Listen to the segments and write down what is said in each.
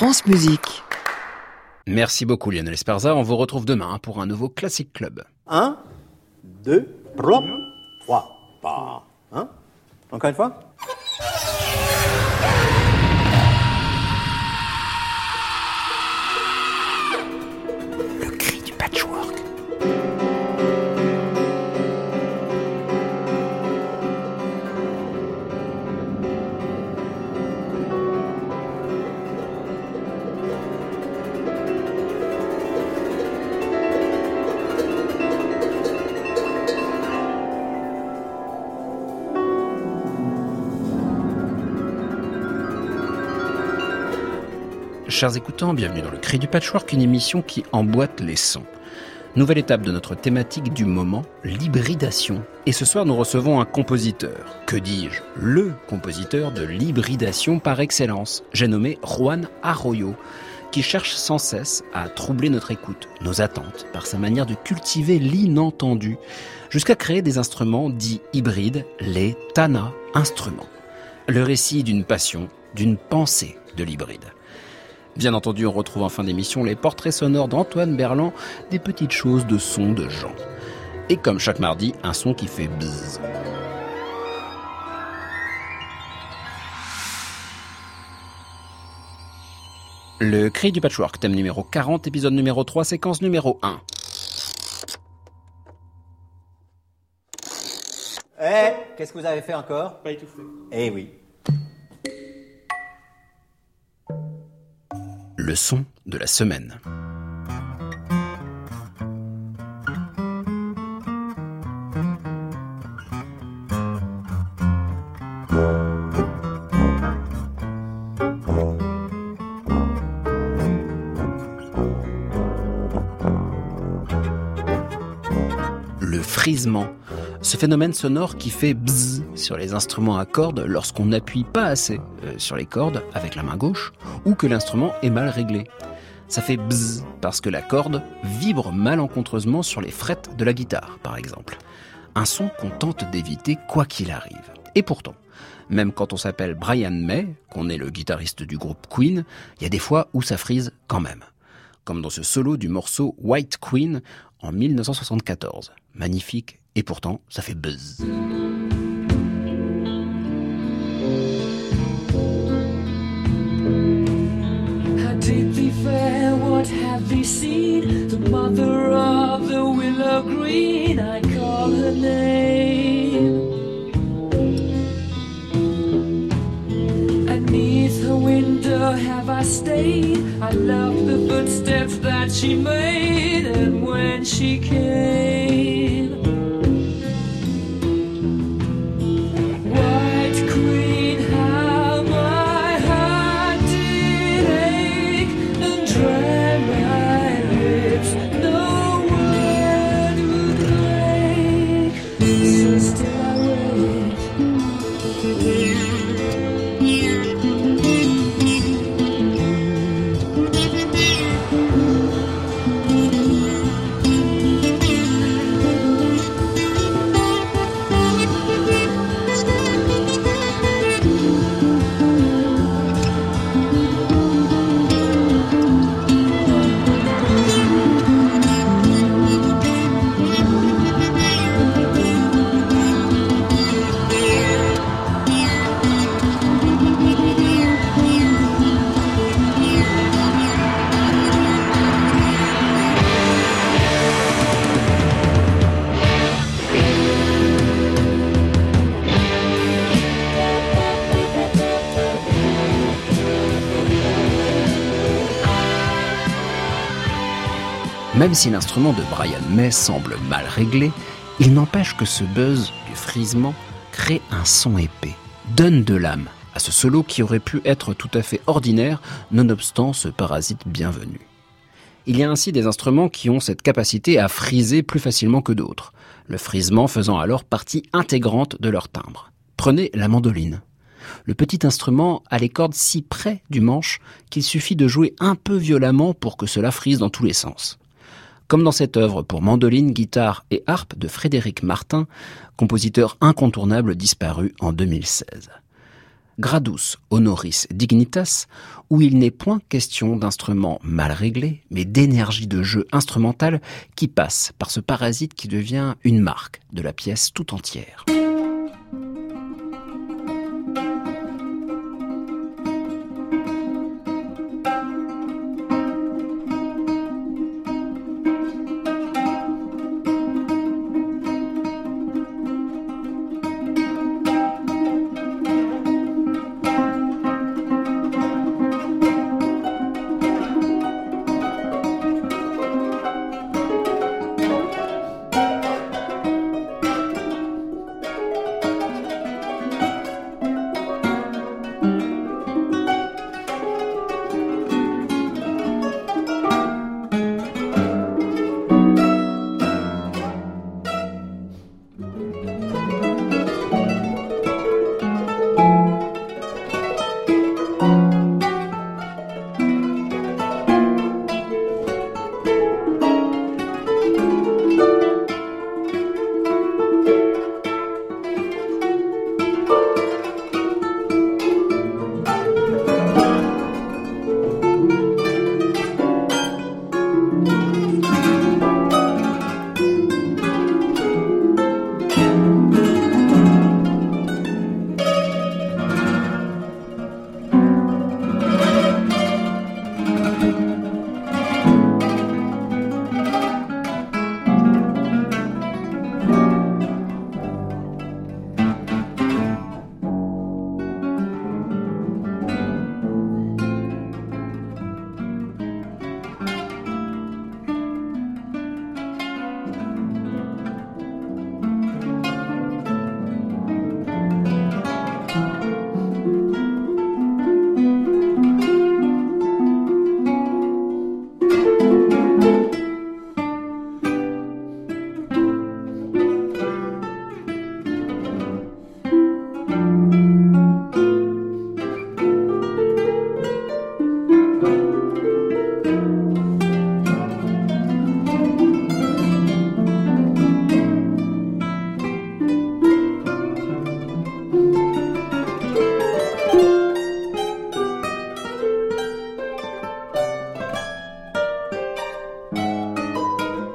France Musique. Merci beaucoup Lionel Esparza. On vous retrouve demain pour un nouveau Classic Club. 1, 2, 3, 3, pas. Encore une fois? Chers écoutants, bienvenue dans le Cri du Patchwork, une émission qui emboîte les sons. Nouvelle étape de notre thématique du moment, l'hybridation. Et ce soir, nous recevons un compositeur. Que dis-je? Le compositeur de l'hybridation par excellence. J'ai nommé Juan Arroyo, qui cherche sans cesse à troubler notre écoute, nos attentes, par sa manière de cultiver l'inentendu, jusqu'à créer des instruments dits hybrides, les Tana instruments. Le récit d'une passion, d'une pensée de l'hybride. Bien entendu, on retrouve en fin d'émission les portraits sonores d'Antoine Berland, des petites choses de son de gens. Et comme chaque mardi, un son qui fait bzzz. Le cri du patchwork, thème numéro 40, épisode numéro 3, séquence numéro 1. Eh, qu'est-ce que vous avez fait encore? Pas étouffé. Eh oui. Le son de la semaine. Le frisement ce phénomène sonore qui fait bzzz sur les instruments à cordes lorsqu'on n'appuie pas assez euh, sur les cordes avec la main gauche ou que l'instrument est mal réglé. Ça fait bzzz parce que la corde vibre malencontreusement sur les frettes de la guitare, par exemple. Un son qu'on tente d'éviter quoi qu'il arrive. Et pourtant, même quand on s'appelle Brian May, qu'on est le guitariste du groupe Queen, il y a des fois où ça frise quand même. Comme dans ce solo du morceau White Queen en 1974. Magnifique et pourtant, ça fait buzz. Did they fare? What have they seen? The mother of the willow green, I call her name. Beneath her window have I stayed? I love the footsteps that she made, and when she came. Même si l'instrument de Brian May semble mal réglé, il n'empêche que ce buzz du frisement crée un son épais, donne de l'âme à ce solo qui aurait pu être tout à fait ordinaire, nonobstant ce parasite bienvenu. Il y a ainsi des instruments qui ont cette capacité à friser plus facilement que d'autres, le frisement faisant alors partie intégrante de leur timbre. Prenez la mandoline. Le petit instrument a les cordes si près du manche qu'il suffit de jouer un peu violemment pour que cela frise dans tous les sens comme dans cette œuvre pour mandoline, guitare et harpe de Frédéric Martin, compositeur incontournable disparu en 2016. Gradus Honoris Dignitas, où il n'est point question d'instruments mal réglés, mais d'énergie de jeu instrumentale qui passe par ce parasite qui devient une marque de la pièce tout entière.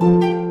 La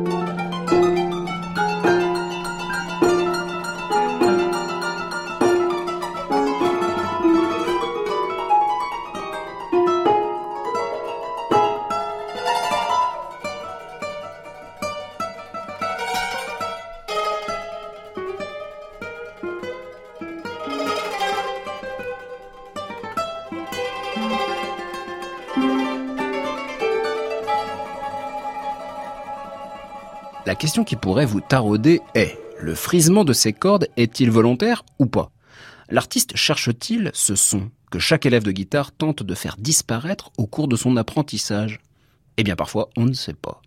qui pourrait vous tarauder est, le frisement de ces cordes est-il volontaire ou pas? L'artiste cherche-t-il ce son que chaque élève de guitare tente de faire disparaître au cours de son apprentissage? Eh bien parfois, on ne sait pas.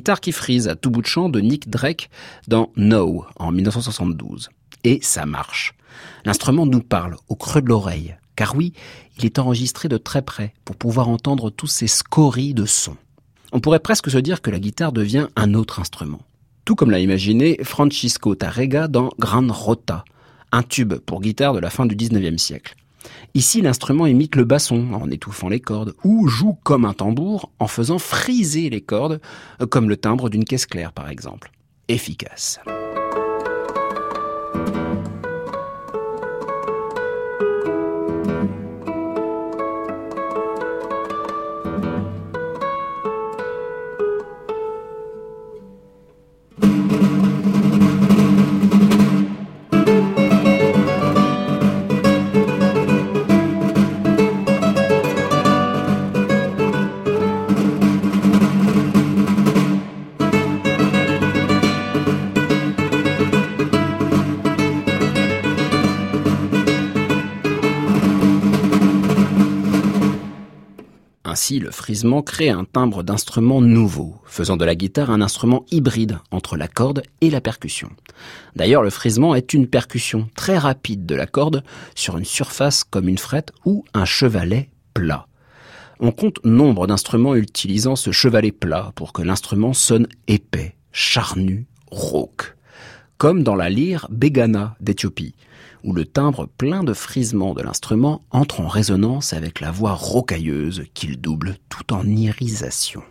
Guitare qui frise à tout bout de champ de Nick Drake dans No en 1972. Et ça marche. L'instrument nous parle au creux de l'oreille, car oui, il est enregistré de très près pour pouvoir entendre tous ces scories de sons. On pourrait presque se dire que la guitare devient un autre instrument. Tout comme l'a imaginé Francisco Tarrega dans Gran Rota, un tube pour guitare de la fin du 19e siècle. Ici, l'instrument imite le basson en étouffant les cordes, ou joue comme un tambour en faisant friser les cordes, comme le timbre d'une caisse claire par exemple. Efficace. Le frisement crée un timbre d'instrument nouveau, faisant de la guitare un instrument hybride entre la corde et la percussion. D'ailleurs, le frisement est une percussion très rapide de la corde sur une surface comme une frette ou un chevalet plat. On compte nombre d'instruments utilisant ce chevalet plat pour que l'instrument sonne épais, charnu, rauque. Comme dans la lyre Begana d'Éthiopie, où le timbre plein de frisements de l'instrument entre en résonance avec la voix rocailleuse qu'il double tout en irisation.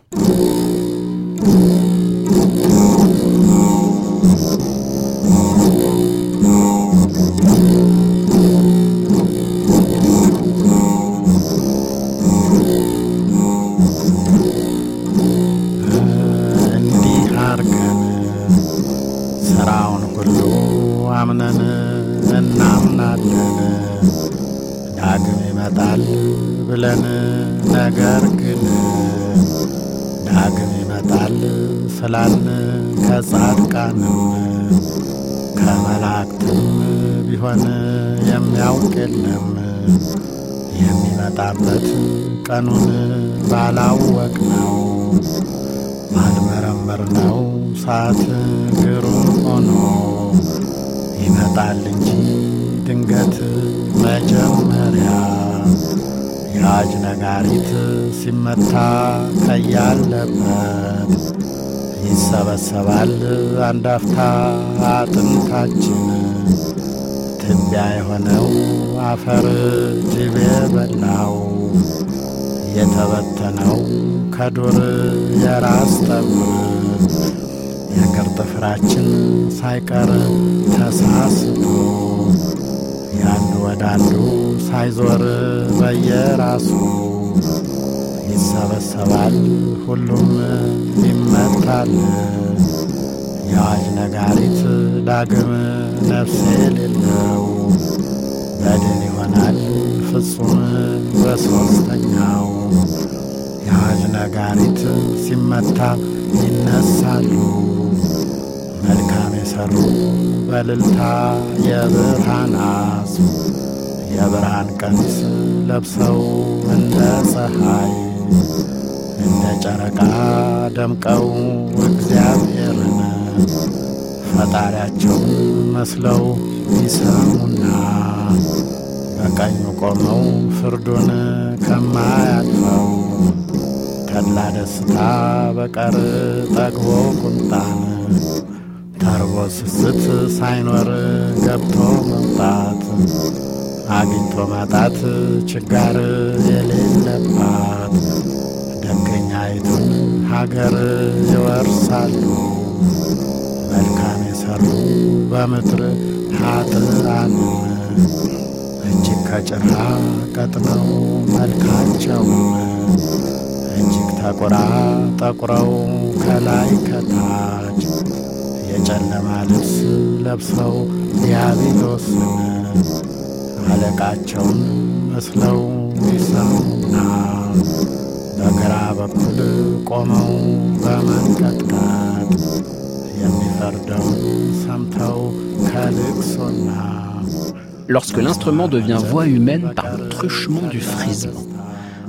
እናምናለን ዳግም ይመጣል ብለን ነገር ግን ዳግም ይመጣል ስላልን ከጻድቃንም ከመላእክትም ቢሆን የሚያውቅ የለም የሚመጣበት ቀኑን ባላወቅ ነው። ባልመረመር ነው ሰዓት ግሩም ሆኖ ይመጣል እንጂ ድንገት መጀመሪያ የአዋጅ ነጋሪት ሲመታ ከያለበት ይሰበሰባል አንድ አፍታ አጥንታችን። ትቢያ የሆነው አፈር ጅብ የበላው የተበተነው ከዱር የራስ ጠጉር የእግር ጥፍራችን ሳይቀር ተሳስቶ ያንዱ ወደ አንዱ ሳይዞር በየራሱ ይሰበሰባል ሁሉም ይመታል። የአዋጅ ነጋሪት ዳግም ነፍስ የሌለው በድን ይሆናል ፍጹም በሦስተኛው የአዋጅ ነጋሪት ሲመታ ይነሳሉ መልካም የሰሩ በልልታ የብርሃን አስ የብርሃን ቀሚስ ለብሰው እንደ ፀሐይ እንደ ጨረቃ ደምቀው እግዚአብሔርን ፈጣሪያቸውን መስለው ይሰሙና በቀኙ ቆመው ፍርዱን ከማያልፈው ተድላ ደስታ በቀር ጠግቦ ቁምጣን ተርቦ ስስት ሳይኖር ገብቶ መውጣት አግኝቶ ማጣት ችጋር የሌለባት። ደገኛይቱን ሀገር ይወርሳሉ መልካም የሰሩ በምድር ኃጥአንም እጅግ ከጭራ ቀጥነው መልካቸውም እጅግ ተቆራ ጠቁረው ከላይ ከታች የጨለማ ልብስ ለብሰው ዲያብሎስን አለቃቸውን መስለው ይሰሙና በግራ በኩል ቆመው በመንቀጥቀጥ የሚፈርደውን ሰምተው ከልቅሶና Lorsque l'instrument devient voix humaine par le truchement du frisement.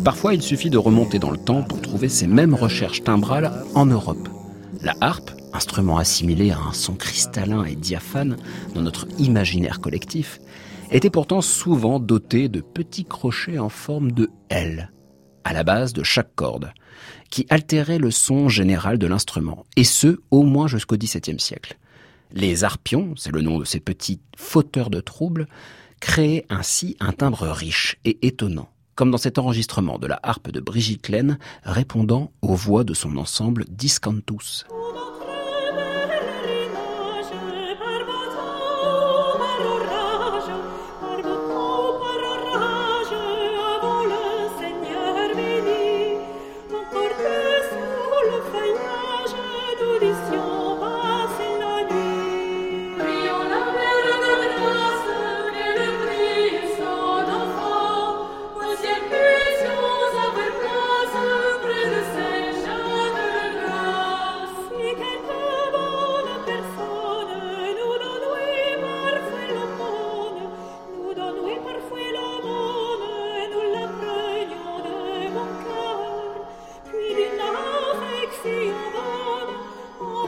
Parfois, il suffit de remonter dans le temps pour trouver ces mêmes recherches timbrales en Europe. La harpe, instrument assimilé à un son cristallin et diaphane dans notre imaginaire collectif, était pourtant souvent dotée de petits crochets en forme de L, à la base de chaque corde, qui altéraient le son général de l'instrument, et ce, au moins jusqu'au XVIIe siècle. Les harpions, c'est le nom de ces petits fauteurs de troubles, créaient ainsi un timbre riche et étonnant, comme dans cet enregistrement de la harpe de Brigitte Laine répondant aux voix de son ensemble Discantus.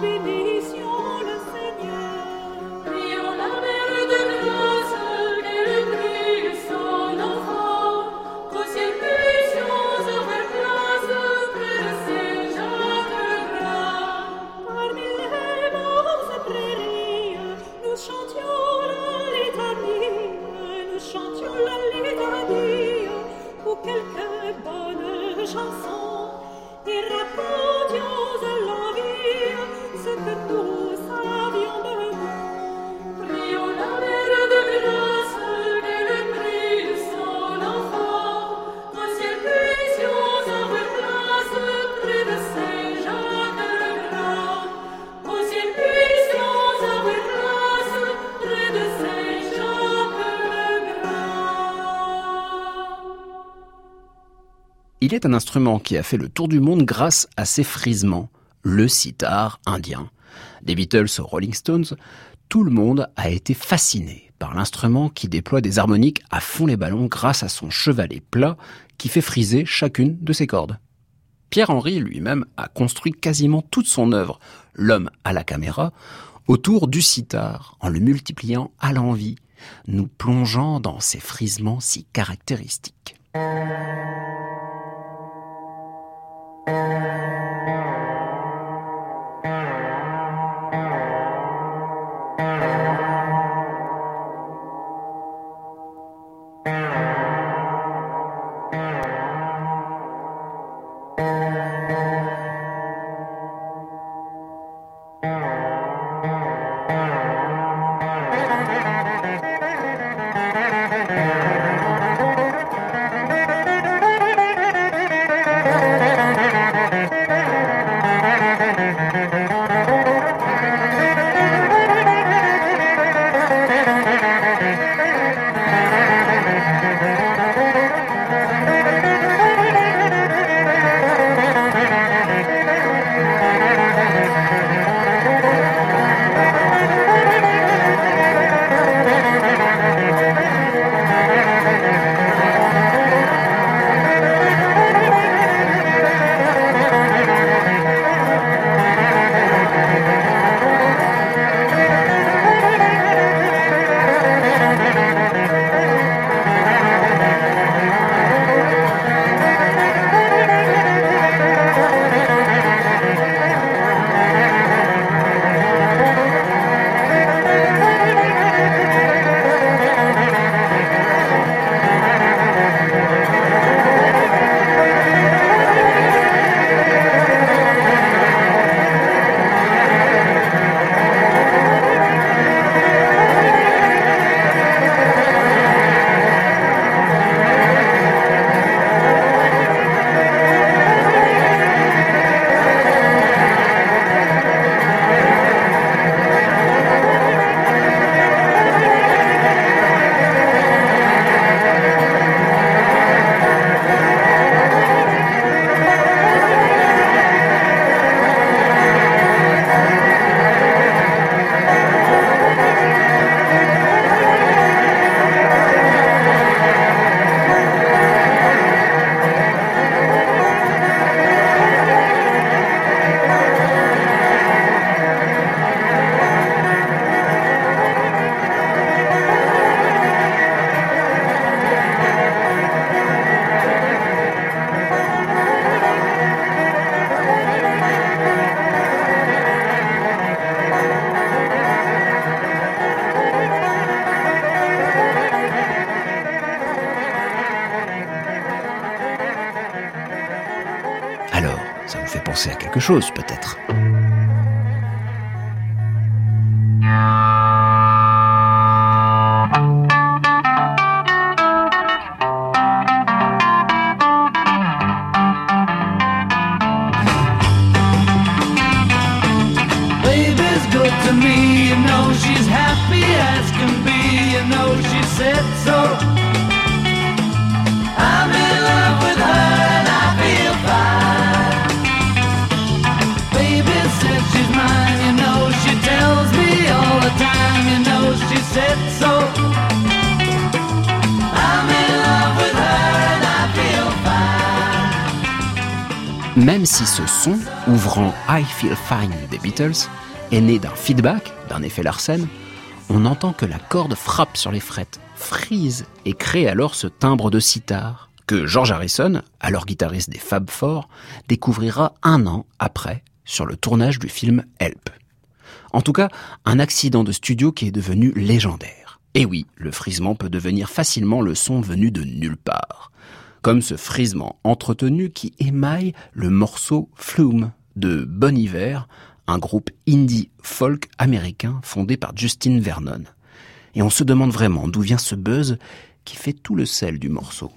En Il est un instrument qui a fait le tour du monde grâce à ses frisements, le sitar indien. Des Beatles aux Rolling Stones, tout le monde a été fasciné par l'instrument qui déploie des harmoniques à fond les ballons grâce à son chevalet plat qui fait friser chacune de ses cordes. Pierre-Henry lui-même a construit quasiment toute son œuvre, L'homme à la caméra, autour du sitar, en le multipliant à l'envi, nous plongeant dans ses frisements si caractéristiques. Thank chose peut-être. Ouvrant I Feel Fine des Beatles, est né d'un feedback, d'un effet Larsen, on entend que la corde frappe sur les frettes, frise et crée alors ce timbre de sitar que George Harrison, alors guitariste des Fab Four, découvrira un an après sur le tournage du film Help. En tout cas, un accident de studio qui est devenu légendaire. Et oui, le frisement peut devenir facilement le son venu de nulle part. Comme ce frisement entretenu qui émaille le morceau Flume de Bon Hiver, un groupe indie folk américain fondé par Justin Vernon. Et on se demande vraiment d'où vient ce buzz qui fait tout le sel du morceau.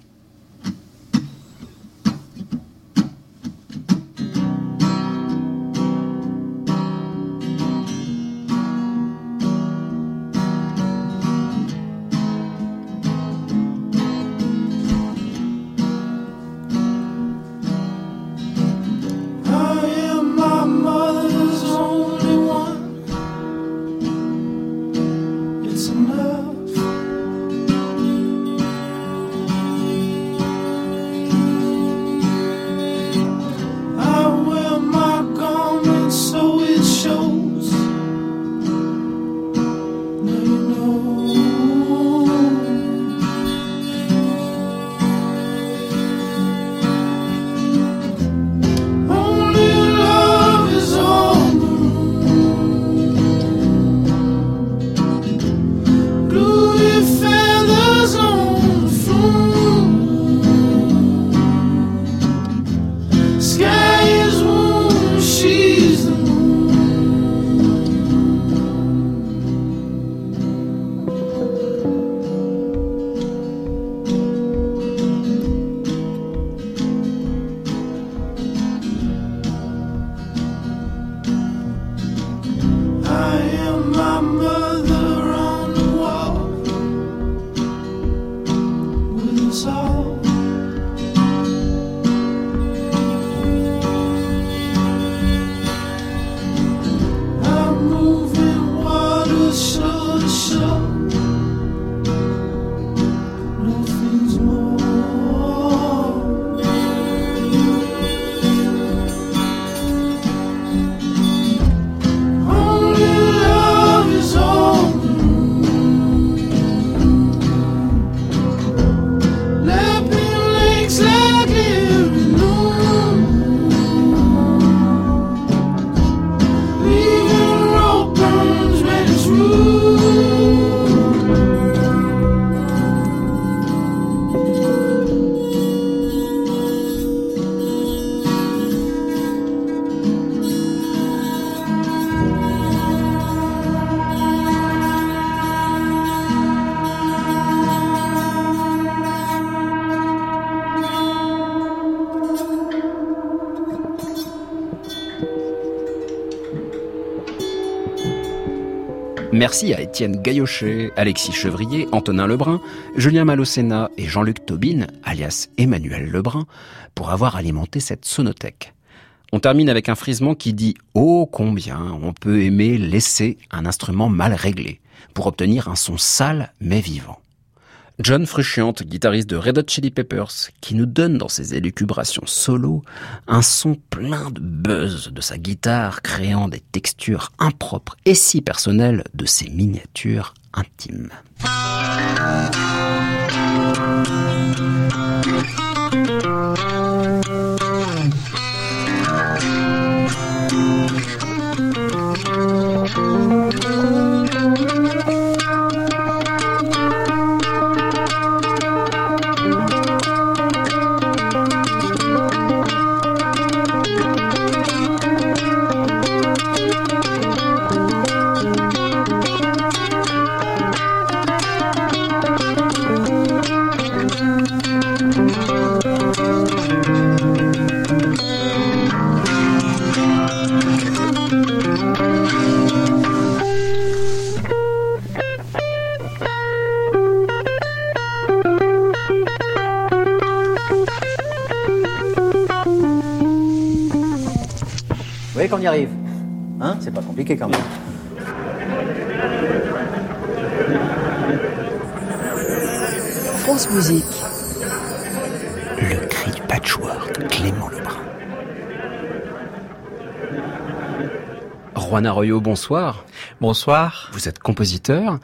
Merci à Étienne Gaillochet, Alexis Chevrier, Antonin Lebrun, Julien Malocena et Jean-Luc Tobin, alias Emmanuel Lebrun, pour avoir alimenté cette sonothèque. On termine avec un frisement qui dit « Oh combien on peut aimer laisser un instrument mal réglé pour obtenir un son sale mais vivant ». John Frusciante, guitariste de Red Hot Chili Peppers, qui nous donne dans ses élucubrations solo un son plein de buzz de sa guitare, créant des textures impropres et si personnelles de ses miniatures intimes. Qu'on y arrive Hein? C'est pas compliqué quand même. France Musique. Le cri du patchwork, Clément Lebrun. Juan Arroyo, bonsoir. Bonsoir. Vous êtes compositeur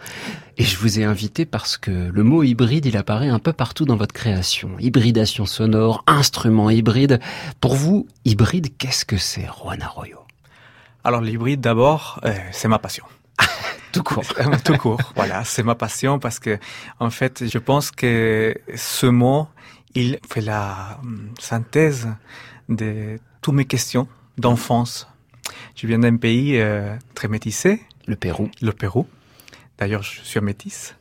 et je vous ai invité parce que le mot hybride, il apparaît un peu partout dans votre création. Hybridation sonore, instrument hybride. Pour vous, hybride, qu'est-ce que c'est, Juan Arroyo? Alors l'hybride d'abord, euh, c'est ma passion. Tout court. Tout court. voilà, c'est ma passion parce que en fait, je pense que ce mot, il fait la hum, synthèse de toutes mes questions d'enfance. Je viens d'un pays euh, très métissé, Le Pérou. le Pérou. D'ailleurs, je suis métisse.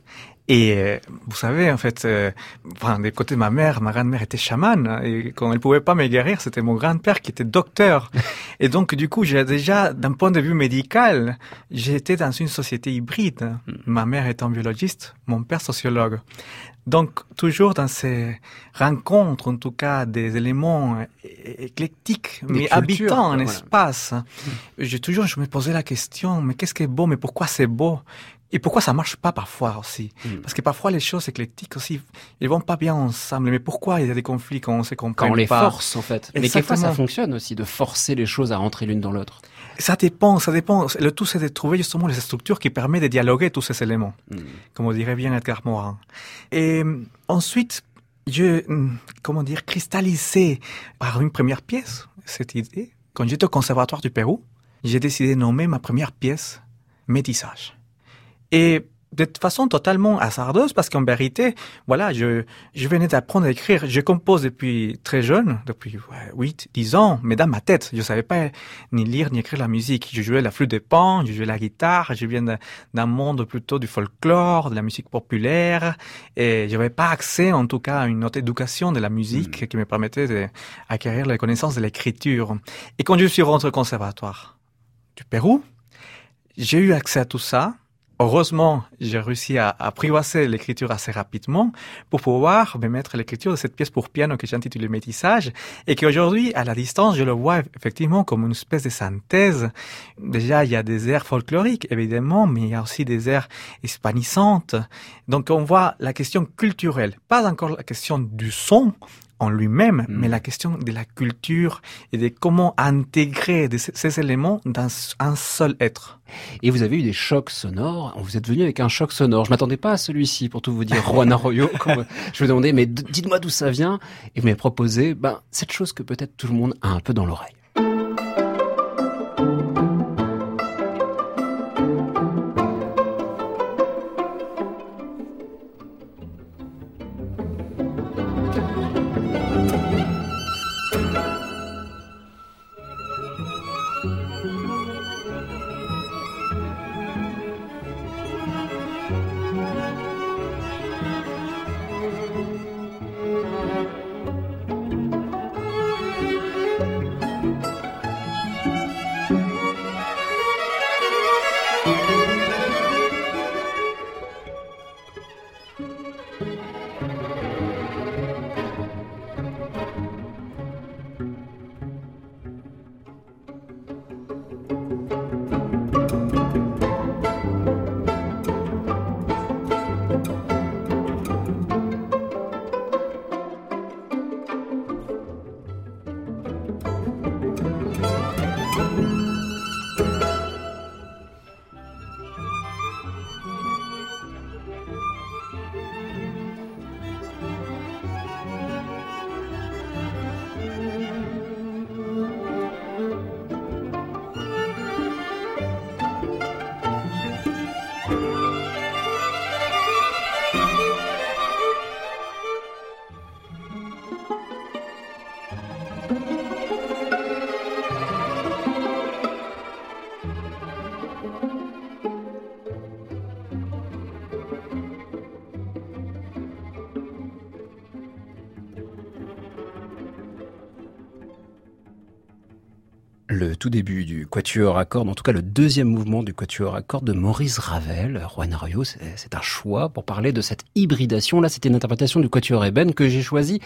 Et euh, vous savez, en fait, euh, enfin, des côtés de ma mère, ma grand-mère était chamane. hein, Et quand elle pouvait pas me guérir, c'était mon grand-père qui était docteur. et donc, du coup, j'ai déjà, d'un point de vue médical, j'étais dans une société hybride. Ma mère étant biologiste, mon père sociologue. Donc, toujours dans ces rencontres, en tout cas, des éléments éclectiques, Des mais habitant un voilà. espace. J'ai toujours, je me posais la question, mais qu'est-ce qui est beau, mais pourquoi c'est beau? Et pourquoi ça marche pas parfois aussi Mm. Parce que parfois les choses éclectiques aussi, ils vont pas bien ensemble. Mais pourquoi il y a des conflits quand on se comprend Quand on les pas force, en fait. Mais quelquefois, ça fonctionne aussi de forcer les choses à rentrer l'une dans l'autre. Ça dépend, ça dépend. Le tout, c'est de trouver justement les structures qui permettent de dialoguer tous ces éléments, Mm. comme on dirait bien Edgar Morin. Et euh, ensuite, je, hum, comment dire, cristallisé par une première pièce cette idée. Quand j'étais au Conservatoire du Pérou, j'ai décidé de nommer ma première pièce Métissage. Et de façon totalement hasardeuse, parce qu'en vérité, voilà, je, je venais d'apprendre à écrire. Je compose depuis très jeune, depuis ouais, 8, 10 ans, mais dans ma tête, je savais pas ni lire ni écrire la musique. Je jouais la flûte de pan, je jouais la guitare, je viens d'un- monde plutôt du folklore, de la musique populaire, et je n'avais pas accès, en tout cas, à une autre éducation de la musique qui me permettait d'acquérir les connaissances de l'écriture. Et quand je suis rentré au conservatoire du Pérou, j'ai eu accès à tout ça. Heureusement, j'ai réussi à apprivoiser l'écriture assez rapidement pour pouvoir me mettre l'écriture de cette pièce pour piano que j'ai intitulée Métissage et qu'aujourd'hui, à la distance, je le vois effectivement comme une espèce de synthèse. Déjà, il y a des airs folkloriques, évidemment, mais il y a aussi des airs hispanisantes. Donc, on voit la question culturelle, pas encore la question du son en lui-même, mais la question de la culture et de comment intégrer de ces- éléments dans un seul être. Et vous avez eu des chocs sonores. Vous êtes venu avec un choc sonore. Je m'attendais pas à celui-ci, pour tout vous dire, Juan Arroyo. Je vous demandais, mais dites-moi d'où ça vient. Et vous m'avez proposé, ben, cette chose que peut-être tout le monde a un peu dans l'oreille. Tout début du quatuor à cordes, en tout cas le deuxième mouvement du quatuor à cordes de Maurice Ravel, Juan Arroyo, c'est un choix pour parler de cette hybridation. Là, c'était une interprétation du quatuor ébène que j'ai choisi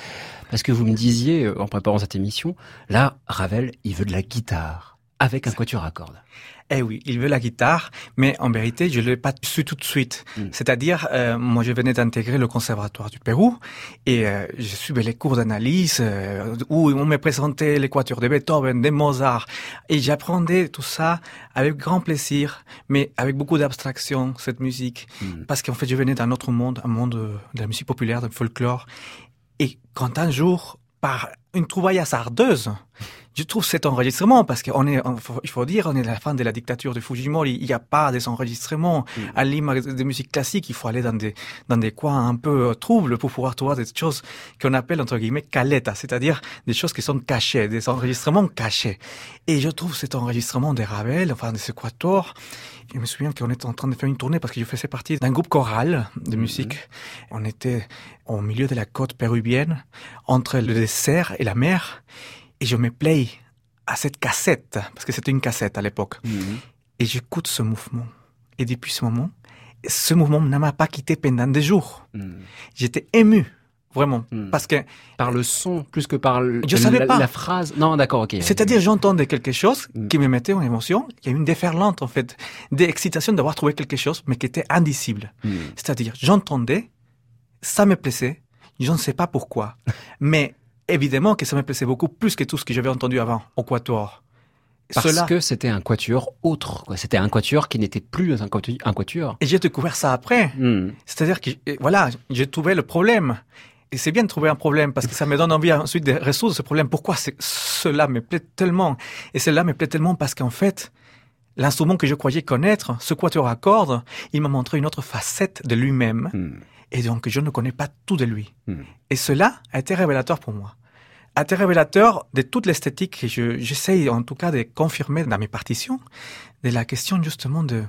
parce que vous me disiez, euh, en préparant cette émission, là, Ravel, il veut de la guitare. Avec un quatuor à cordes. Eh oui, il veut la guitare, mais en vérité, je l'ai pas su tout de suite. Mm. C'est-à-dire, euh, moi, je venais d'intégrer le conservatoire du Pérou et euh, je suivais les cours d'analyse euh, où on me présentait les quatuors de Beethoven, de Mozart, et j'apprenais tout ça avec grand plaisir, mais avec beaucoup d'abstraction cette musique, Mm. parce qu'en fait, je venais d'un autre monde, un monde de la musique populaire, du folklore, et quand un jour, par une trouvaille hasardeuse, je trouve cet enregistrement, parce qu'on est, on- il faut dire, on est à la fin de la dictature de Fujimori, il n'y a pas des enregistrements. À l'image de musique classique, il faut aller dans des, dans des coins un peu euh, troubles pour pouvoir trouver des choses qu'on appelle, entre guillemets, caleta, c'est-à-dire des choses qui sont cachées, des enregistrements cachés. Et je trouve cet enregistrement de Ravel, enfin de ce je me souviens qu'on était en train de faire une tournée parce que je faisais partie d'un groupe choral de musique. On était au milieu de la côte péruvienne, entre le désert et la mer, et je me play à cette cassette, parce que c'était une cassette à l'époque, Mhm. et j'écoute ce mouvement. Et depuis ce moment, ce mouvement ne m'a pas quitté pendant des jours. Mhm. J'étais ému, vraiment, Mm. parce que, Par le son, plus que par le- Je savais la, pas. la phrase. Non, d'accord, ok. c'est-à-dire, j'entendais quelque chose qui me mettait en émotion. Il y a une déferlante, en fait, d'excitation d'avoir trouvé quelque chose, mais qui était indicible. Mhm. C'est-à-dire, j'entendais, ça me plaisait, je ne sais pas pourquoi. Mais évidemment que ça me plaisait beaucoup plus que tout ce que j'avais entendu avant au Quatuor. Parce Cela, que c'était un quatuor autre. C'était un quatuor qui n'était plus un quatu- un quatuor. et j'ai découvert ça après. Mhm. C'est-à-dire que, voilà, j'ai trouvé le problème. Et c'est bien de trouver un problème parce que ça me donne envie ensuite de résoudre ce problème. Pourquoi cela me plaît tellement? Et cela me plaît tellement parce qu'en fait, l'instrument que je croyais connaître, ce quatuor à cordes, il m'a montré une autre facette de lui-même. Mhm. Et donc, je ne connais pas tout de lui. Mhm. Et cela a été révélateur pour moi. A été révélateur de toute l'esthétique que je- j'essaye en tout cas de confirmer dans mes partitions, de la question justement de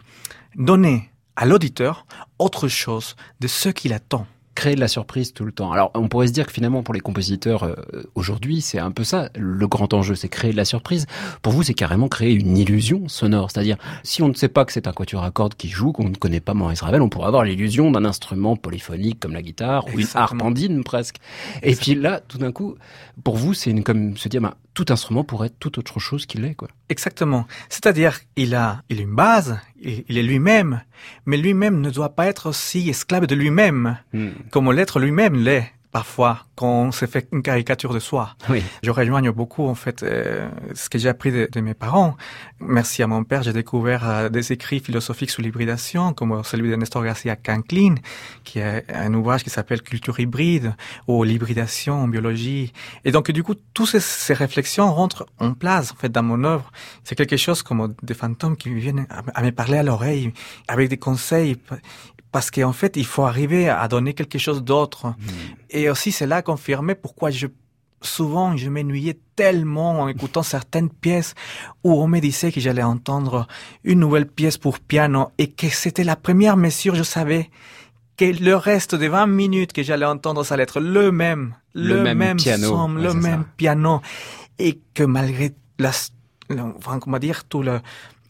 donner à l'auditeur autre chose de ce qu'il attend. Créer de la surprise tout le temps. Alors, on pourrait se dire que finalement, pour les compositeurs euh, aujourd'hui, c'est un peu ça. Le grand enjeu, c'est créer de la surprise. Pour vous, c'est carrément créer une illusion sonore. C'est-à-dire, si on ne sait pas que c'est un quatuor à cordes qui joue, qu'on ne connaît pas Maurice Ravel, on pourrait avoir l'illusion d'un instrument polyphonique comme la guitare ou une harpandine presque. Et puis là, tout d'un coup, pour vous, c'est une, comme se dire, bah, tout instrument pourrait être tout autre chose qu'il est, quoi. Exactement. C'est-à-dire, il a, il a une base, il, il est lui-même, mais lui-même ne doit pas être aussi esclave de lui-même, Hmm. comme l'être lui-même l'est parfois quand on se fait une caricature de soi. Oui. Je rejoigne beaucoup en fait euh, ce que j'ai appris de, de mes parents. Merci à mon père, j'ai découvert euh, des écrits philosophiques sur l'hybridation, comme celui de Nestor Garcia Canklin, qui est un ouvrage qui s'appelle Culture hybride ou l'hybridation en biologie. Et donc du coup, toutes ces, ces réflexions rentrent en place en fait dans mon œuvre. C'est quelque chose comme des fantômes qui viennent à, à me parler à l'oreille avec des conseils. Parce qu'en fait, il faut arriver à donner quelque chose d'autre. Et aussi, c'est là confirmé pourquoi je souvent je m'ennuyais tellement en écoutant certaines pièces où on me disait que j'allais entendre une nouvelle pièce pour piano et que c'était la première mesure, je savais que le reste des 20 minutes que j'allais entendre, ça allait être le même, Le même piano. son, Ouais, le même ça. piano. Et que malgré la, comment dire, tout le,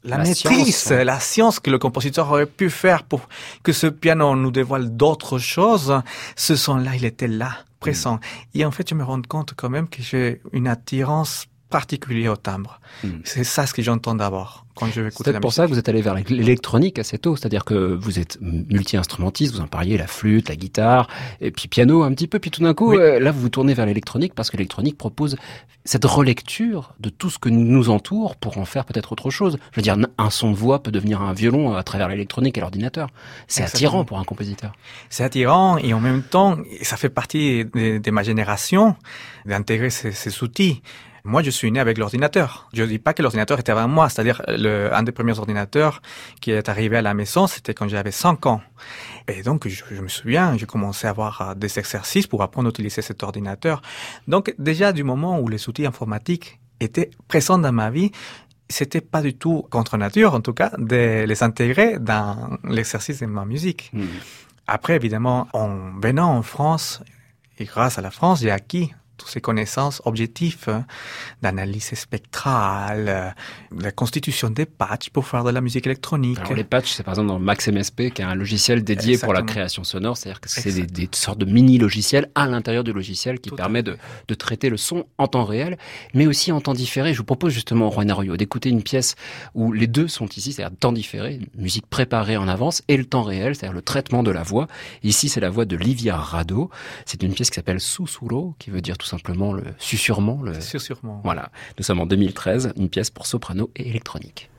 la, La maîtrise, science, la science que le compositeur aurait pu faire pour que ce piano nous dévoile d'autres choses, ce son-là, il était là, présent. Mm. Et en fait, je me rends compte quand même que j'ai une attirance particulière au timbre. Mm. C'est ça ce que j'entends d'abord quand je vais C'est écouter peut-être pour musique. ça que vous êtes allé vers l'électronique assez tôt, c'est-à-dire que vous êtes multi-instrumentiste, vous en parliez, la flûte, la guitare, et puis piano un petit peu, puis tout d'un coup, Oui. euh, là vous vous tournez vers l'électronique parce que l'électronique propose cette relecture de tout ce que nous entoure pour en faire peut-être autre chose. Je veux dire, un son de voix peut devenir un violon à travers l'électronique et l'ordinateur. C'est attirant pour un compositeur. C'est attirant et en même temps, ça fait partie de, de ma génération d'intégrer ces, ces outils. Moi, je suis né avec l'ordinateur. Je ne dis pas que l'ordinateur était avant moi, c'est-à-dire le, un des premiers ordinateurs qui est arrivé à la maison, c'était quand j'avais 5 ans. Et donc, je, je me souviens, j'ai commencé à avoir euh, des exercices pour apprendre à utiliser cet ordinateur. Donc, déjà du moment où les outils informatiques étaient présents dans ma vie, c'était pas du tout contre nature, en tout cas, de les intégrer dans l'exercice de ma musique. Après, évidemment, en venant en France, et grâce à la France, j'ai acquis toutes ces connaissances objectives hein, d'analyse spectrale, euh, la constitution des patchs pour faire de la musique électronique. Alors les patchs, c'est par exemple dans Max MSP, qui est un logiciel dédié pour la création sonore, c'est-à-dire que c'est des, sortes de mini-logiciels à l'intérieur du logiciel qui Tout permet de, de traiter le son en temps réel, mais aussi en temps différé. Je vous propose justement, Juan Arroyo, d'écouter une pièce où les deux sont ici, c'est-à-dire temps différé, musique préparée en avance, et le temps réel, c'est-à-dire le traitement de la voix. Ici, c'est la voix de Livia Rado. C'est une pièce qui s'appelle Susurro, qui veut dire tout simplement le susurrement, le, voilà. Nous sommes en 2013, une pièce pour soprano et électronique.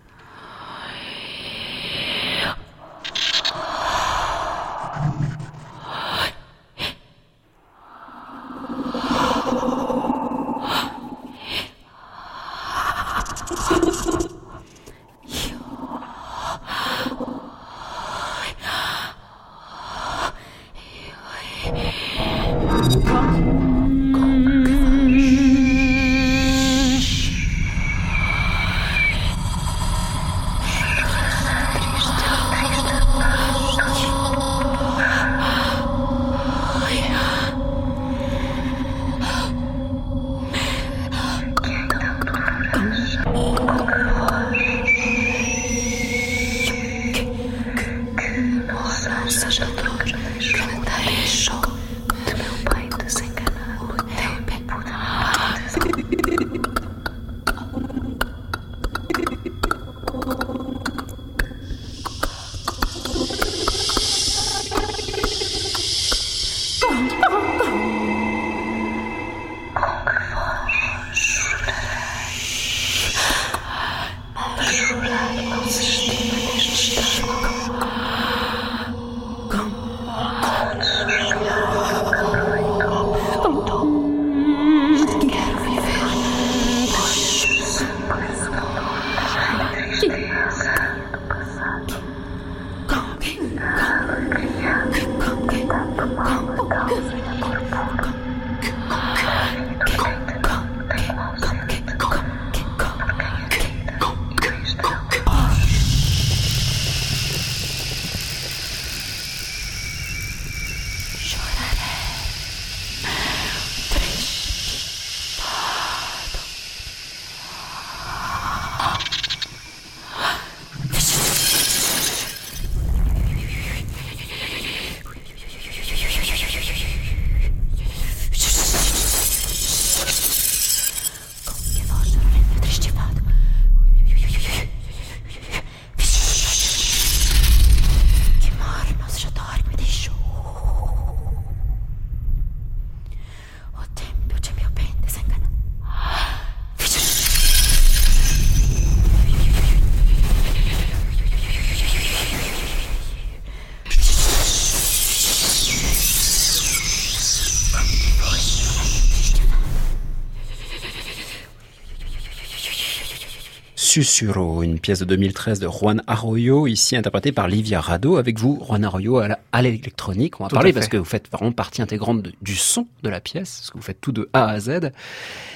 Susurro, une pièce de 2013 de Juan Arroyo, ici interprétée par Livia Rado, avec vous, Juan Arroyo, à l'électronique. On va Tout parler parce que vous faites vraiment partie intégrante de- du son de la pièce, parce que vous faites tout de A à Z.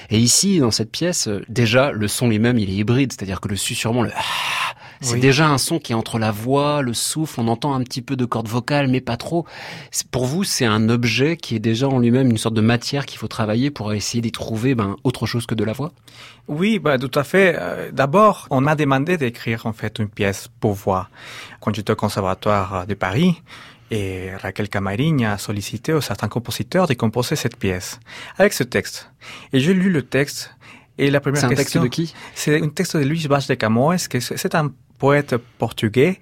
Et ici, dans cette pièce, euh, déjà, le son lui-même, il est hybride, c'est-à-dire que le susurrement, le ah, c'est Oui. déjà un son qui est entre la voix, le souffle, on entend un petit peu de cordes vocales, mais pas trop. Pour vous, c'est un objet qui est déjà en lui-même une sorte de matière qu'il faut travailler pour essayer d'y trouver ben, autre chose que de la voix? Oui, bah, tout à fait. Euh, D'abord, on m'a demandé d'écrire en fait une pièce pour voix. Quand j'étais au Conservatoire de Paris, et Raquel Camarine a sollicité aux certains compositeurs de composer cette pièce avec ce texte. Et j'ai lu le texte. Et la première C'est un texte question, de qui? C'est un texte de Luis Vaz de Camões, que c'est un poète portugais.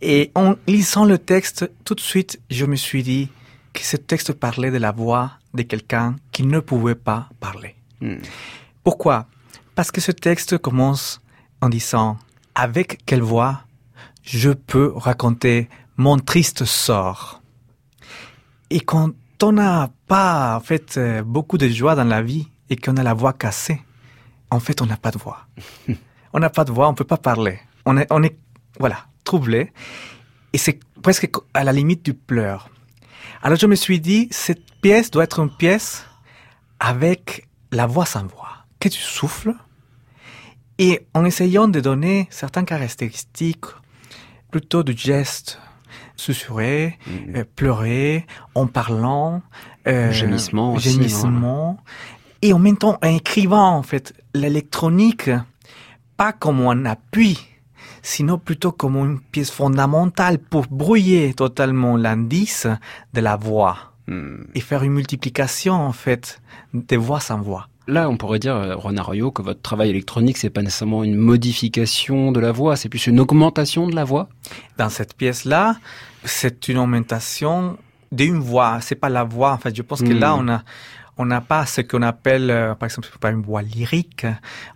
Et en lisant le texte, tout de suite, je me suis dit que ce texte parlait de la voix de quelqu'un qui ne pouvait pas parler. Hmm. Pourquoi? Parce que ce texte commence en disant Avec quelle voix je peux raconter mon triste sort? Et quand on n'a pas en fait euh, beaucoup de joie dans la vie et qu'on a la voix cassée, en fait on n'a pas de voix. on n'a pas de voix, on peut pas parler. On est, on est voilà, troublé. Et c'est presque à la limite du pleur. Alors je me suis dit, cette pièce doit être une pièce avec la voix sans voix, que tu souffles, et en essayant de donner certaines caractéristiques plutôt du geste, susurrer, euh, pleurer, en parlant, euh, Gémissement aussi, gémissement, Et en même temps, en écrivant, en fait, l'électronique, pas comme un appui, sinon plutôt comme une pièce fondamentale pour brouiller totalement l'indice de la voix Hmm. et faire une multiplication, en fait, des voix sans voix. Là, on pourrait dire, euh, Arroyo, que votre travail électronique, c'est pas nécessairement une modification de la voix, c'est plus une augmentation de la voix? Dans cette pièce-là, c'est une augmentation d'une voix. C'est pas la voix. En fait, je pense que Mm. là, on a, on n'a pas ce qu'on appelle, euh, par exemple, pas une voix lyrique.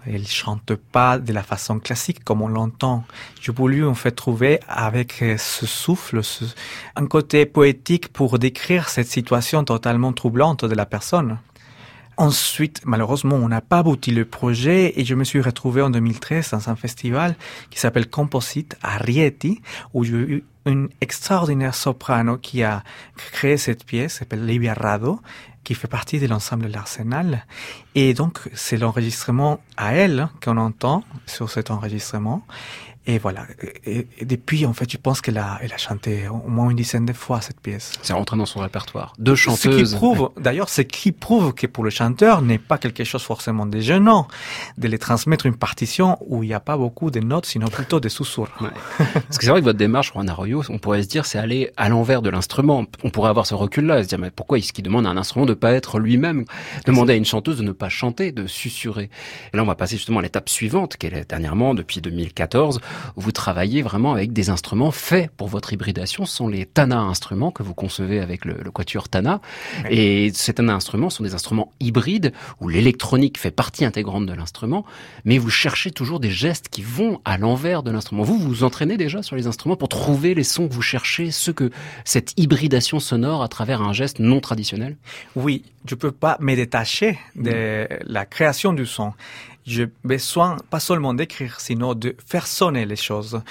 Elle chante pas de la façon classique comme on l'entend. J'ai voulu, en fait, trouver avec euh, ce souffle, un côté poétique pour décrire cette situation totalement troublante de la personne. Ensuite, malheureusement, on n'a pas abouti le projet et je me suis retrouvé en 2013 dans un festival qui s'appelle Composite à Rieti, où j'ai eu une extraordinaire soprano qui a créé cette pièce, s'appelle Livia Rado, qui fait partie de l'ensemble de l'Arsenal. Et donc, c'est l'enregistrement à elle hein, qu'on entend sur cet enregistrement. Et voilà. Et, et depuis, en fait, je pense qu'elle a, elle a chanté au moins une dizaine de fois cette pièce. C'est rentré dans son répertoire. Deux Ce chanteuses. qui prouve, d'ailleurs, ce qui prouve que pour le chanteur n'est pas quelque chose forcément gênant de les transmettre une partition où il n'y a pas beaucoup de notes, sinon plutôt des. Ouais. Parce que c'est vrai que votre démarche, Juan Arroyo, on pourrait se dire, c'est aller à l'envers de l'instrument. On pourrait avoir ce recul-là, et se dire, mais pourquoi est-ce qu'il demande à un instrument de pas être lui-même? Demander à une chanteuse de ne pas chanter, de susurrer. Et là, on va passer justement à l'étape suivante, qui est dernièrement, depuis 2014, où vous travaillez vraiment avec des instruments faits pour votre hybridation. Ce sont les Tana instruments que vous concevez avec le, le quatuor Tana. Oui. Et ces Tana instruments sont des instruments hybrides, où l'électronique fait partie intégrante de l'instrument, mais vous cherchez toujours des gestes qui vont à l'envers de l'instrument. Vous, vous vous entraînez déjà sur les instruments pour trouver les sons que vous cherchez, ceux que cette hybridation sonore à travers un geste non traditionnel? Oui, je peux pas me détacher de la création du son. J'ai besoin pas seulement d'écrire, sinon de faire sonner les choses.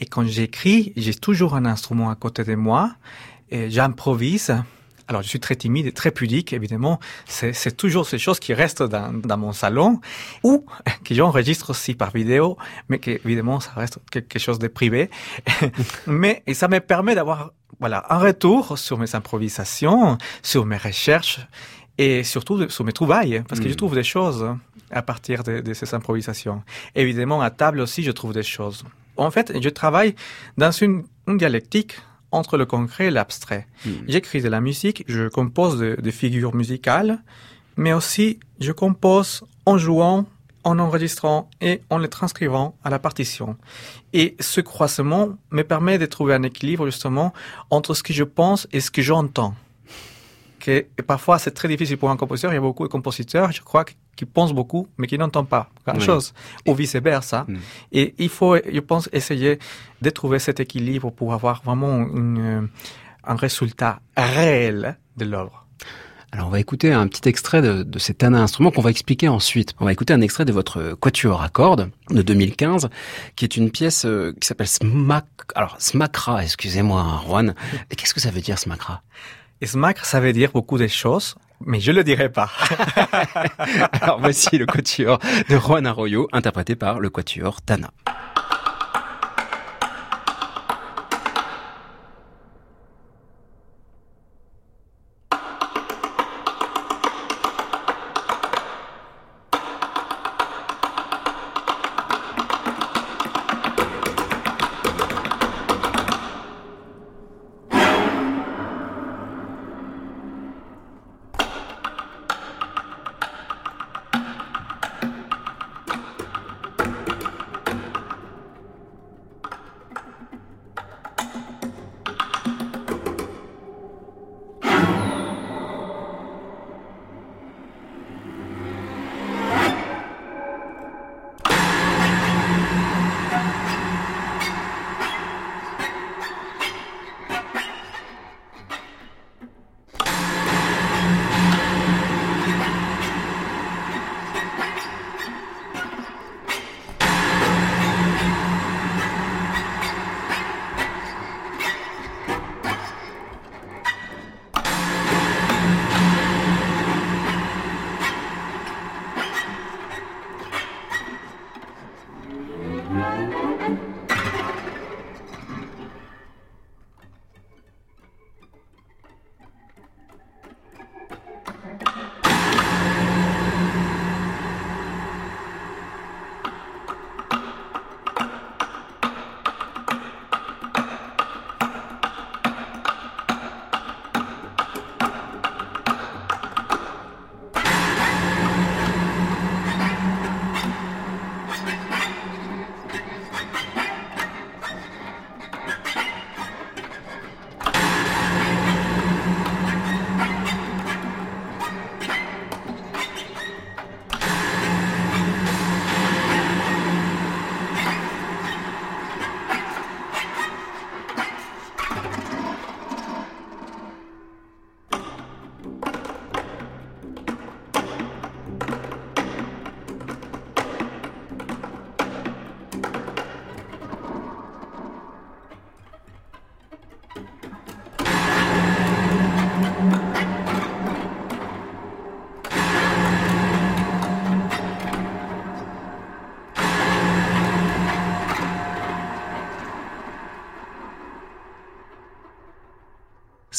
Et quand j'écris, j'ai toujours un instrument à côté de moi et j'improvise. Alors, je suis très timide et très pudique, évidemment. C'est c'est toujours ces choses qui restent dans, dans mon salon ou que j'enregistre aussi par vidéo, mais que, évidemment, ça reste quelque chose de privé. mais, et ça me permet d'avoir, voilà, un retour sur mes improvisations, sur mes recherches et surtout sur mes trouvailles, parce que Mm. je trouve des choses à partir de, de ces improvisations. Évidemment, à table aussi, je trouve des choses. En fait, je travaille dans une, une dialectique entre le concret et l'abstrait. Mm. J'écris de la musique, je compose de- des figures musicales, mais aussi je compose en jouant, en enregistrant et en les transcrivant à la partition. Et ce croisement me permet de trouver un équilibre justement entre ce que je pense et ce que j'entends. Que et parfois c'est très difficile pour un compositeur. Il y a beaucoup de compositeurs, je crois, qui pensent beaucoup mais qui n'entendent pas grand Oui. chose, ou vice versa. Mm. Et il faut, je pense, essayer de trouver cet équilibre pour avoir vraiment une, euh, un résultat réel de l'œuvre. Alors on va écouter un petit extrait de, de cet Tana instrument qu'on va expliquer ensuite. On va écouter un extrait de votre quatuor à cordes de 2015, qui est une pièce euh, qui s'appelle Smack... Alors Smakra, excusez-moi hein, Juan. Et Qu'est-ce que ça veut dire Smakra Et smack, ça veut dire beaucoup de choses, mais je le dirai pas. Alors voici le quatuor de Juan Arroyo, interprété par le quatuor Tana.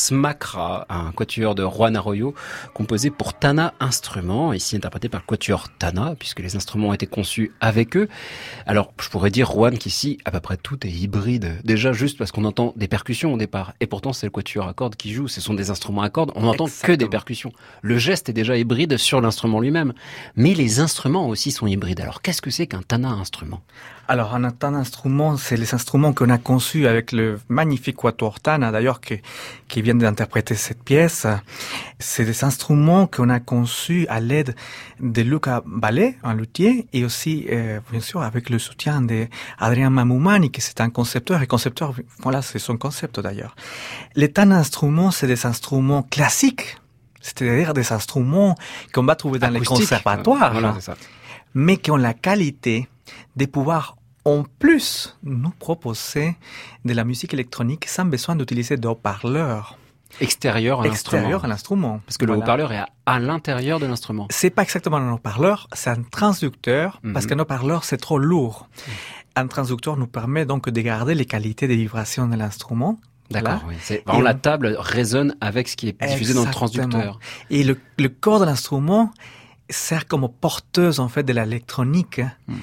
Smakra, un quatuor de Juan Arroyo composé pour Tana Instruments, ici interprété par le quatuor Tana, puisque les instruments ont été conçus avec eux. Alors, je pourrais dire, Juan, qu'ici, à peu près tout est hybride. Déjà, juste parce qu'on entend des percussions au départ. Et pourtant, c'est le quatuor à cordes qui joue. Ce sont des instruments à cordes. On n'entend que des percussions. Le geste est déjà hybride sur l'instrument lui-même. Mais les instruments aussi sont hybrides. Alors, qu'est-ce que c'est qu'un Tana instrument? Alors, un un instrument, c'est les instruments qu'on a conçus avec le magnifique quatuor Tana, d'ailleurs, qui, qui vient d'interpréter cette pièce. C'est des instruments qu'on a conçus à l'aide de Luca Ballet, un luthier, et aussi, euh, bien sûr, avec le soutien de Adrien Mamoumani, qui c'est un concepteur, et concepteur, voilà, c'est son concept d'ailleurs. Les Tana instruments, c'est des instruments classiques. C'est-à-dire des instruments qu'on va trouver dans les conservatoires Voilà, c'est ça. mais qui ont la qualité de pouvoir en plus nous proposer de la musique électronique sans besoin d'utiliser de haut-parleurs Extérieur à l'instrument. Parce que le haut-parleur est à, à l'intérieur de l'instrument. C'est pas exactement un haut-parleur, c'est un transducteur, parce Mhm. qu'un haut-parleur c'est trop lourd. Un transducteur nous permet donc de garder les qualités des vibrations de l'instrument. D'accord, Voilà. oui. C'est vraiment Et la table résonne avec ce qui est diffusé dans le transducteur. Et le, le corps de l'instrument sert comme porteuse en fait de l'électronique. Hmm.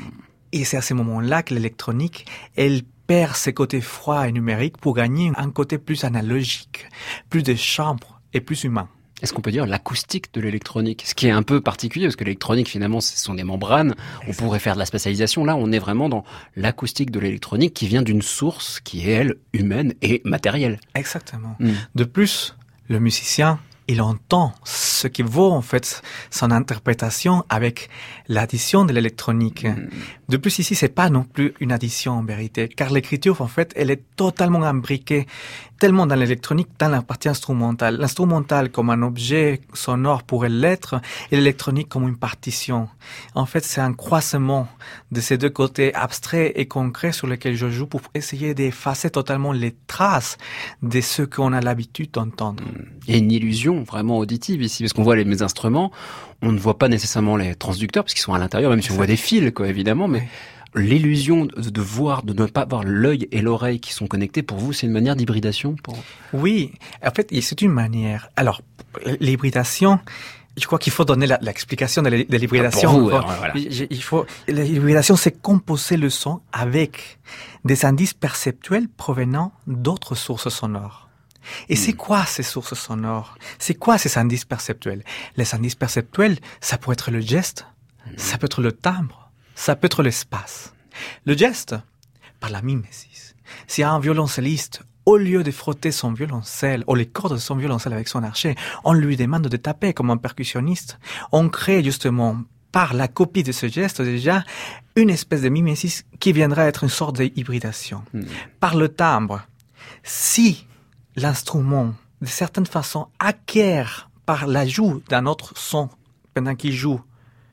Et c'est à ce moment-là que l'électronique, elle perd ses côtés froids et numériques pour gagner un côté plus analogique, plus de chambre et plus humain. Est-ce qu'on peut dire l'acoustique de l'électronique Ce qui est un peu particulier, parce que l'électronique, finalement, ce sont des membranes. On pourrait faire de la spécialisation. Là, on est vraiment dans l'acoustique de l'électronique qui vient d'une source qui est, elle, humaine et matérielle. Exactement. Mm. De plus, le musicien, il entend ce qui vaut en fait son interprétation avec l'addition de l'électronique. De plus, ici, c'est pas non plus une addition en vérité, car l'écriture, en fait, elle est totalement imbriquée, tellement dans l'électronique, dans la partie instrumentale. L'instrumental comme un objet sonore pourrait l'être, et l'électronique comme une partition. En fait, c'est un croisement de ces deux côtés abstraits et concrets sur lesquels je joue pour essayer d'effacer totalement les traces de ce qu'on a l'habitude d'entendre. Y a une illusion vraiment auditive ici, parce qu'on voit les mes instruments, on ne voit pas nécessairement les transducteurs, parce qu'ils sont à l'intérieur, même si on voit des fils, quoi, évidemment, mais l'illusion de, de voir, de ne pas avoir l'œil et l'oreille qui sont connectés, pour vous, c'est une manière d'hybridation pour... Oui, en fait, c'est une manière. Alors, l'hybridation, je crois qu'il faut donner l'explication de l'hy- de l'hybridation. Voilà. il faut, l'hybridation, c'est composer le son avec des indices perceptuels provenant d'autres sources sonores. Et c'est quoi ces sources sonores? C'est quoi ces indices perceptuels? Les indices perceptuels, ça peut être le geste, ça peut être le timbre, ça peut être l'espace. Le geste, par la mimésis. Si un violoncelliste, au lieu de frotter son violoncelle ou les cordes de son violoncelle avec son archet, on lui demande de taper comme un percussionniste, on crée justement par la copie de ce geste déjà une espèce de mimésis qui viendra être une sorte d'hybridation. Par le timbre, si l'instrument, de certaine façon, acquiert par l'ajout d'un autre son pendant qu'il joue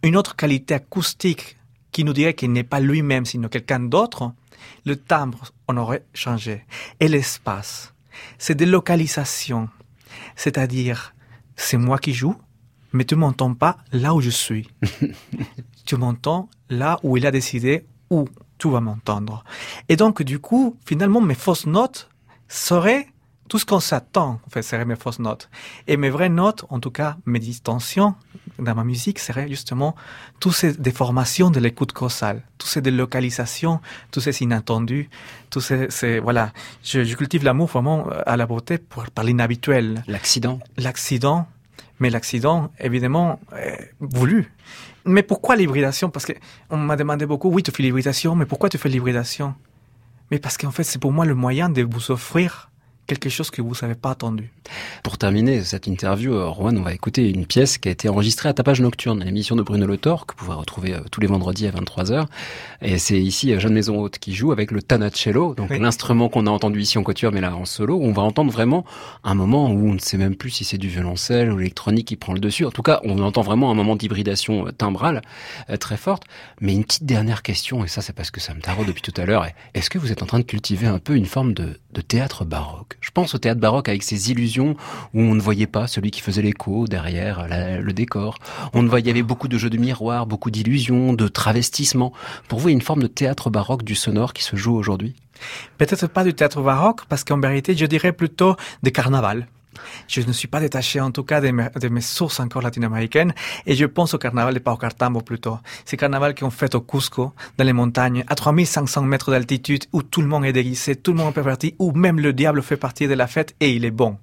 une autre qualité acoustique qui nous dirait qu'il n'est pas lui-même, sino quelqu'un d'autre, le timbre, on aurait changé. Et l'espace, c'est des localisations. C'est-à-dire, c'est moi qui joue, mais tu m'entends pas là où je suis. tu m'entends là où il a décidé où tu vas m'entendre. Et donc, du coup, finalement, mes fausses notes seraient tout ce qu'on s'attend, en fait, seraient mes fausses notes. Et mes vraies notes, en tout cas, mes distensions dans ma musique, seraient justement toutes ces déformations de l'écoute causale, toutes ces délocalisations, tous ces inattendus, tous ces, ces- voilà. Je, je cultive l'amour vraiment à la beauté pour, par l'inhabituel L'accident l'accident, mais l'accident, évidemment, est voulu. Mais pourquoi l'hybridation? Parce que on m'a demandé beaucoup, oui, tu fais l'hybridation, mais pourquoi tu fais l'hybridation? Mais parce qu'en fait, c'est pour moi le moyen de vous offrir quelque chose que vous n'avez pas attendu. Pour terminer cette interview, euh, Rowan, on va écouter une pièce qui a été enregistrée à Tapage Nocturne, l'émission de Bruno Le Thor, que vous pouvez retrouver euh, tous les vendredis à 23h. Et c'est ici euh, Jeanne Maison Haute qui joue avec le Tanacello, donc Oui. l'instrument qu'on a entendu ici en quatuor, mais là en solo. On va entendre vraiment un moment où on ne sait même plus si c'est du violoncelle ou l'électronique qui prend le dessus. En tout cas, on entend vraiment un moment d'hybridation timbrale très forte. Mais une petite dernière question, et ça c'est parce que ça me taraude depuis tout à l'heure. Est-ce que vous êtes en train de cultiver un peu une forme de, de théâtre baroque? Je pense au théâtre baroque avec ses illusions où on ne voyait pas celui qui faisait l'écho derrière le décor. On ne voyait, il y avait beaucoup de jeux de miroirs, beaucoup d'illusions, de travestissements. Pour vous, il y a une forme de théâtre baroque du sonore qui se joue aujourd'hui? Peut-être pas du théâtre baroque, parce qu'en vérité, je dirais plutôt des carnavals. Je ne suis pas détaché en tout cas de mes, sources encore latino-américaines et je pense au carnaval de Paucartambo plutôt. C'est carnaval qu'on fait au Cusco, dans les montagnes, à 3500 mètres d'altitude où tout le monde est déguisé, tout le monde est perverti, où même le diable fait partie de la fête et il est bon.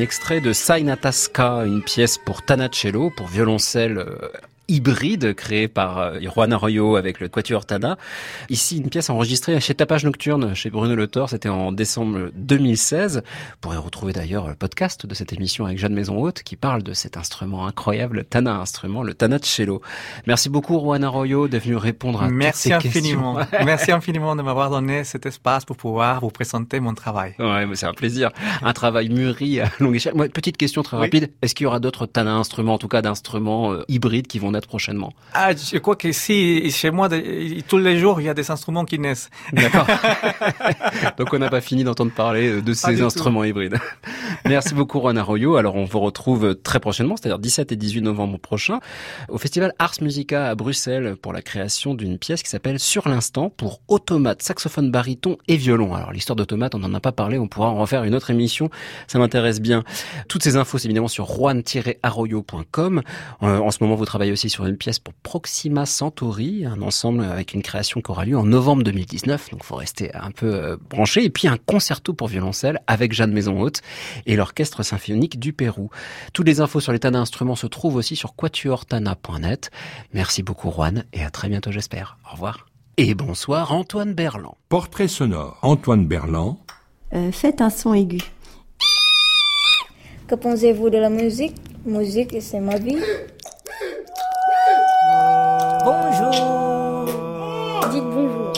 Un extrait de Sainataska, une pièce pour Tanacello, pour violoncelle euh, hybride créée par euh, Juan Arroyo avec le Quatuor Tana. Ici, une pièce enregistrée chez Tapage Nocturne, chez Bruno Le Thor. C'était en décembre 2016. Vous pourrez retrouver d'ailleurs le podcast de cette émission avec Jeanne Maison Haute qui parle de cet instrument incroyable, le Tana instrument, le Tana Cello. Merci beaucoup Juan Arroyo d'être venu répondre à Merci toutes ces infiniment. questions. Merci infiniment de m'avoir donné cet espace pour pouvoir vous présenter mon travail. Ouais, c'est un plaisir. Un travail mûri à longue échelle. Moi, petite question très Oui. rapide. Est-ce qu'il y aura d'autres Tana instruments, en tout cas d'instruments euh, hybrides qui vont naître prochainement Ah, je crois que si, chez moi, tous les jours, il y a des instruments qui naissent. D'accord. Donc on n'a pas fini d'entendre parler de ces tout. instruments hybrides. Merci beaucoup Juan Arroyo. Alors on vous retrouve très prochainement, c'est-à-dire 17 et 18 novembre prochain, au festival Ars Musica à Bruxelles pour la création d'une pièce qui s'appelle Sur l'instant pour automate, saxophone baryton et violon. Alors l'histoire d'automate, on n'en a pas parlé, on pourra en refaire une autre émission, ça m'intéresse bien. Toutes ces infos, c'est évidemment sur juan-arroyo.com. Euh, en ce moment, vous travaillez aussi sur une pièce pour Proxima Centauri, un ensemble avec une création qui aura lieu en novembre 2019, donc faut rester un peu euh, branché. Et puis un concerto pour violoncelle avec Jeanne Maison Haute et l'Orchestre Symphonique du Pérou. Toutes les infos sur les tas d'instruments se trouvent aussi sur quatuortana.net. Merci beaucoup Juan et à très bientôt j'espère. Au revoir. Et bonsoir Antoine Berland. Portrait sonore. Antoine Berland. Euh, faites un son aigu. Que pensez-vous de la musique? Musique, c'est ma vie. Bonjour. Dites bonjour.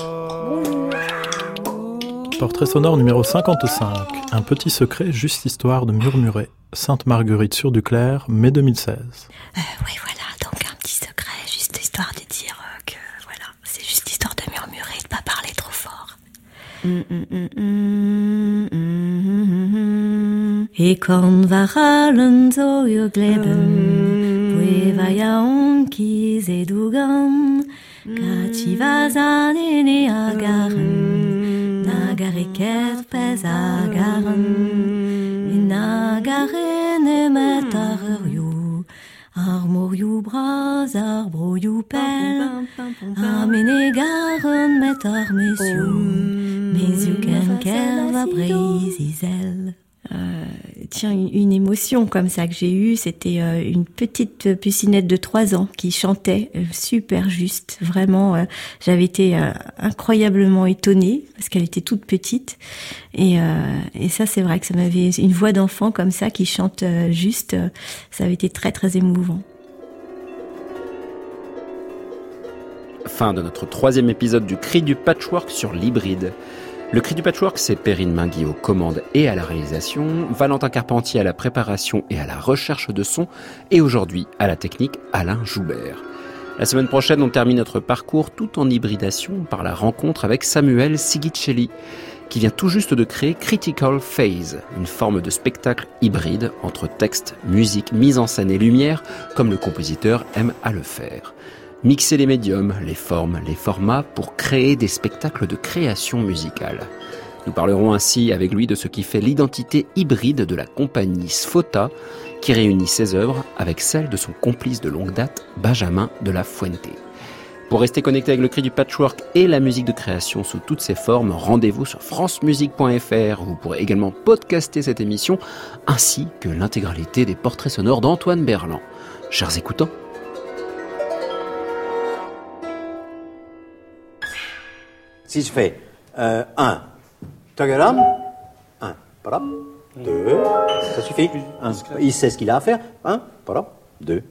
Bonjour. Portrait sonore numéro 55. Un petit secret, juste histoire de murmurer. Sainte Marguerite sur Duclair, mai 2016. oui, voilà, donc un petit secret, juste histoire de dire euh, que, voilà, c'est juste histoire de murmurer, de pas parler trop fort. Ich kann verhalen so ihr Leben, Pueva ja onki zedugan, Kachiva zanene agaren, Nagariket pes agaren, Nagarene metario, Armoriu bras, arbroiu pel, Amenegaren metar mesiu, Mesiu ken kerva brisisel. Euh, tiens, une, émotion comme ça que j'ai eue, c'était euh, une petite pucinette de 3 ans qui chantait euh, super juste. Vraiment, j'avais été incroyablement étonnée parce qu'elle était toute petite. Et, et ça, c'est vrai que ça m'avait une voix d'enfant comme ça qui chante juste. ça avait été très très émouvant. Fin de notre troisième épisode du Cri du Patchwork sur l'hybride. Le Cri du Patchwork, c'est Perrine Mingui aux commandes et à la réalisation, Valentin Carpentier à la préparation et à la recherche de son, et aujourd'hui à la technique Alain Joubert. La semaine prochaine, on termine notre parcours tout en hybridation par la rencontre avec Samuel Sigicelli, qui vient tout juste de créer Critical Phase, une forme de spectacle hybride entre texte, musique, mise en scène et lumière, comme le compositeur aime à le faire. Mixer les médiums, les formes, les formats pour créer des spectacles de création musicale. Nous parlerons ainsi avec lui de ce qui fait l'identité hybride de la compagnie Sfota, qui réunit ses œuvres avec celles de son complice de longue date, Benjamin de la Fuente. Pour rester connecté avec le cri du patchwork et la musique de création sous toutes ses formes, rendez-vous sur francemusique.fr vous pourrez également podcaster cette émission ainsi que l'intégralité des portraits sonores d'Antoine Berland. Chers écoutants, Si je fais 1, Tagaram, 1, voilà, 2, ça suffit. Un, il sait ce qu'il a à faire. 1, voilà, 2,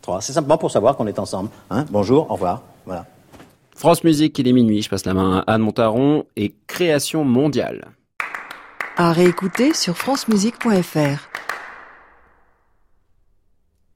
3. C'est simplement pour savoir qu'on est ensemble. Hein, bonjour, au revoir. Voilà. France Musique, il est minuit, je passe la main à Anne Montaron et Création mondiale. À réécouter sur francemusique.fr.